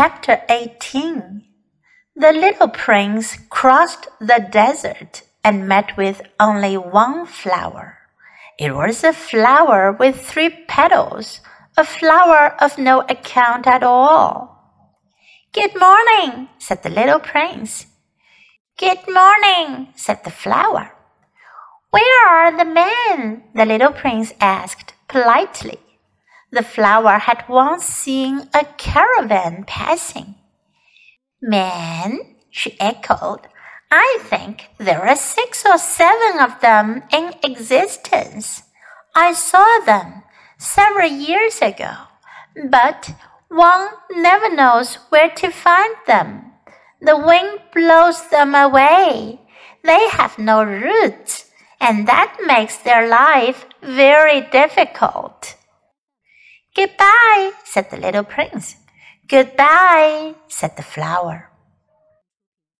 Chapter 18 The little prince crossed the desert and met with only one flower. It was a flower with three petals, a flower of no account at all. Good morning, said the little prince. Good morning, said the flower. Where are the men? the little prince asked politely. The flower had once seen a caravan passing. Men? she echoed. I think there are six or seven of them in existence. I saw them several years ago, but one never knows where to find them. The wind blows them away. They have no roots, and that makes their life very difficult. Goodbye, said the little prince. Goodbye, said the flower.